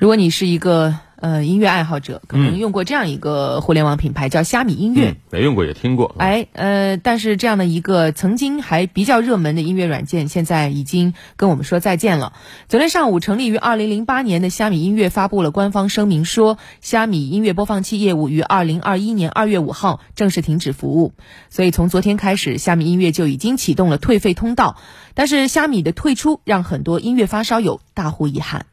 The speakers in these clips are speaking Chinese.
如果你是一个呃音乐爱好者，可能用过这样一个互联网品牌叫虾米音乐。没用过也听过。哎，呃，但是这样的一个曾经还比较热门的音乐软件，现在已经跟我们说再见了。昨天上午，成立于二零零八年的虾米音乐发布了官方声明，说虾米音乐播放器业务于二零二一年二月五号正式停止服务。所以从昨天开始，虾米音乐就已经启动了退费通道。但是虾米的退出让很多音乐发烧友大呼遗憾。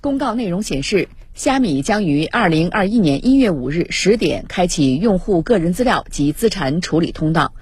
公告内容显示，虾米将于二零二一年一月五日十点开启用户个人资料及资产处理通道。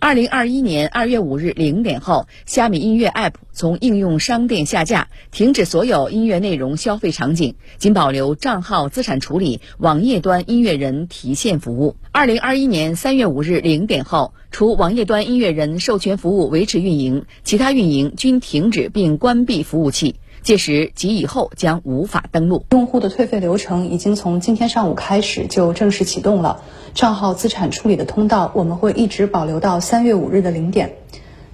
二零二一年二月五日零点后，虾米音乐 App 从应用商店下架，停止所有音乐内容消费场景，仅保留账号资产处理、网页端音乐人提现服务。二零二一年三月五日零点后，除网页端音乐人授权服务维持运营，其他运营均停止并关闭服务器。届时及以后将无法登录。用户的退费流程已经从今天上午开始就正式启动了，账号资产处理的通道我们会一直保留到三月五日的零点。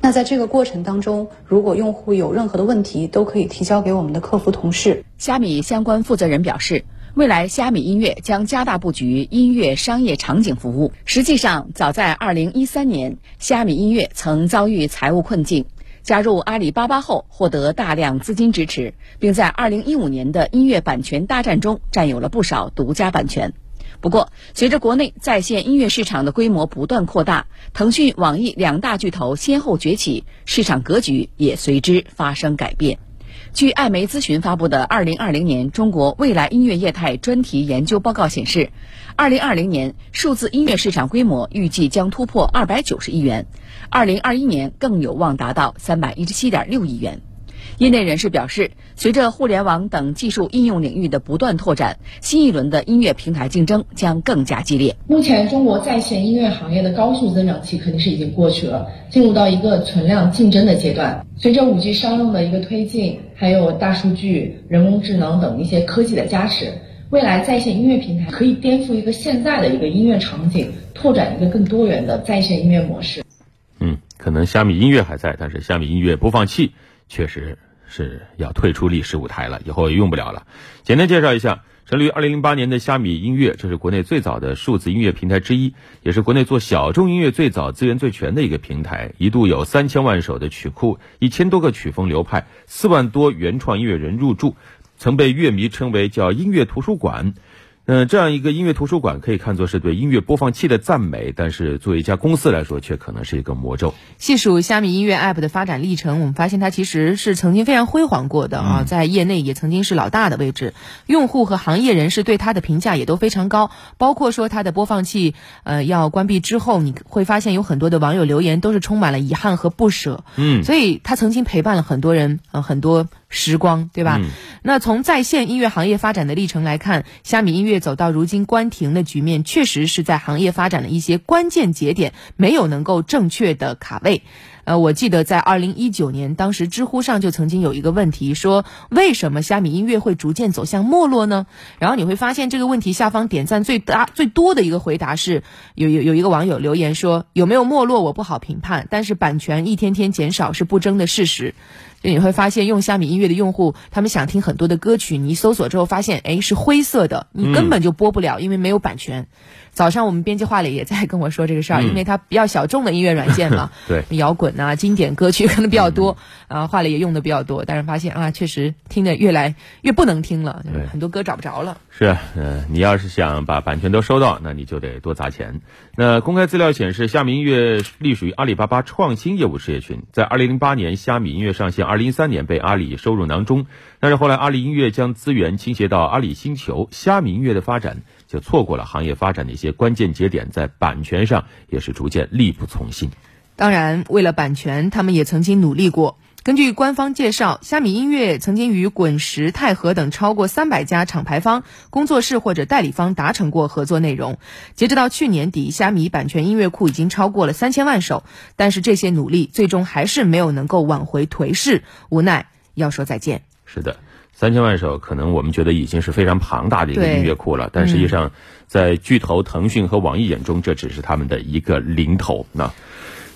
那在这个过程当中，如果用户有任何的问题，都可以提交给我们的客服同事。虾米相关负责人表示，未来虾米音乐将加大布局音乐商业场景服务。实际上，早在二零一三年，虾米音乐曾遭遇财务困境。加入阿里巴巴后，获得大量资金支持，并在2015年的音乐版权大战中占有了不少独家版权。不过，随着国内在线音乐市场的规模不断扩大，腾讯、网易两大巨头先后崛起，市场格局也随之发生改变。据艾媒咨询发布的《二零二零年中国未来音乐业态专题研究报告》显示，二零二零年数字音乐市场规模预计将突破二百九十亿元，二零二一年更有望达到三百一十七点六亿元。业内人士表示，随着互联网等技术应用领域的不断拓展，新一轮的音乐平台竞争将更加激烈。目前，中国在线音乐行业的高速增长期肯定是已经过去了，进入到一个存量竞争的阶段。随着 5G 商用的一个推进，还有大数据、人工智能等一些科技的加持，未来在线音乐平台可以颠覆一个现在的一个音乐场景，拓展一个更多元的在线音乐模式。嗯，可能虾米音乐还在，但是虾米音乐播放器确实。是要退出历史舞台了，以后也用不了了。简单介绍一下，成立于二零零八年的虾米音乐，这是国内最早的数字音乐平台之一，也是国内做小众音乐最早、资源最全的一个平台。一度有三千万首的曲库，一千多个曲风流派，四万多原创音乐人入驻，曾被乐迷称为叫音乐图书馆。嗯，这样一个音乐图书馆可以看作是对音乐播放器的赞美，但是作为一家公司来说，却可能是一个魔咒。细数虾米音乐 App 的发展历程，我们发现它其实是曾经非常辉煌过的啊，在业内也曾经是老大的位置，用户和行业人士对它的评价也都非常高。包括说它的播放器呃要关闭之后，你会发现有很多的网友留言都是充满了遗憾和不舍。嗯，所以它曾经陪伴了很多人呃很多时光，对吧？那从在线音乐行业发展的历程来看，虾米音乐。走到如今关停的局面，确实是在行业发展的一些关键节点没有能够正确的卡位。呃，我记得在二零一九年，当时知乎上就曾经有一个问题说，为什么虾米音乐会逐渐走向没落呢？然后你会发现这个问题下方点赞最大最多的一个回答是，有有有一个网友留言说，有没有没落我不好评判，但是版权一天天减少是不争的事实。就你会发现，用虾米音乐的用户，他们想听很多的歌曲，你一搜索之后发现，哎，是灰色的，你根本就播不了，因为没有版权。早上我们编辑话里也在跟我说这个事儿，因为它比较小众的音乐软件嘛，对，摇滚啊，经典歌曲可能比较多，啊，话里也用的比较多，但是发现啊，确实听的越来越不能听了，很多歌找不着了。是，嗯，你要是想把版权都收到，那你就得多砸钱。那公开资料显示，虾米音乐隶属于阿里巴巴创新业务事业群，在二零零八年，虾米音乐上线，二零一三年被阿里收入囊中，但是后来阿里音乐将资源倾斜到阿里星球，虾米音乐的发展。就错过了行业发展的一些关键节点，在版权上也是逐渐力不从心。当然，为了版权，他们也曾经努力过。根据官方介绍，虾米音乐曾经与滚石、泰和等超过三百家厂牌方、工作室或者代理方达成过合作内容。截止到去年底，虾米版权音乐库已经超过了三千万首。但是这些努力最终还是没有能够挽回颓势，无奈要说再见。是的。三千万首，可能我们觉得已经是非常庞大的一个音乐库了，但实际上，在巨头腾讯和网易眼中，这只是他们的一个零头。那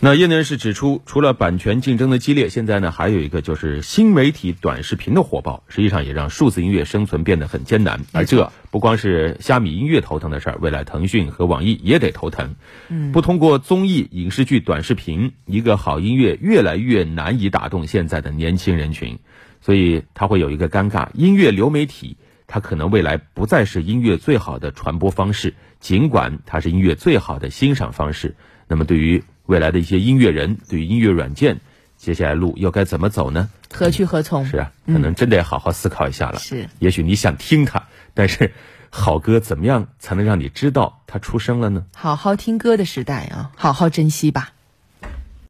那业内人士指出，除了版权竞争的激烈，现在呢还有一个就是新媒体短视频的火爆，实际上也让数字音乐生存变得很艰难。而这不光是虾米音乐头疼的事儿，未来腾讯和网易也得头疼。嗯，不通过综艺、影视剧、短视频，一个好音乐越来越难以打动现在的年轻人群，所以它会有一个尴尬：音乐流媒体它可能未来不再是音乐最好的传播方式，尽管它是音乐最好的欣赏方式。那么对于未来的一些音乐人，对于音乐软件，接下来路又该怎么走呢？何去何从？是啊，可能真得好好思考一下了。是，也许你想听它，但是好歌怎么样才能让你知道它出生了呢？好好听歌的时代啊，好好珍惜吧。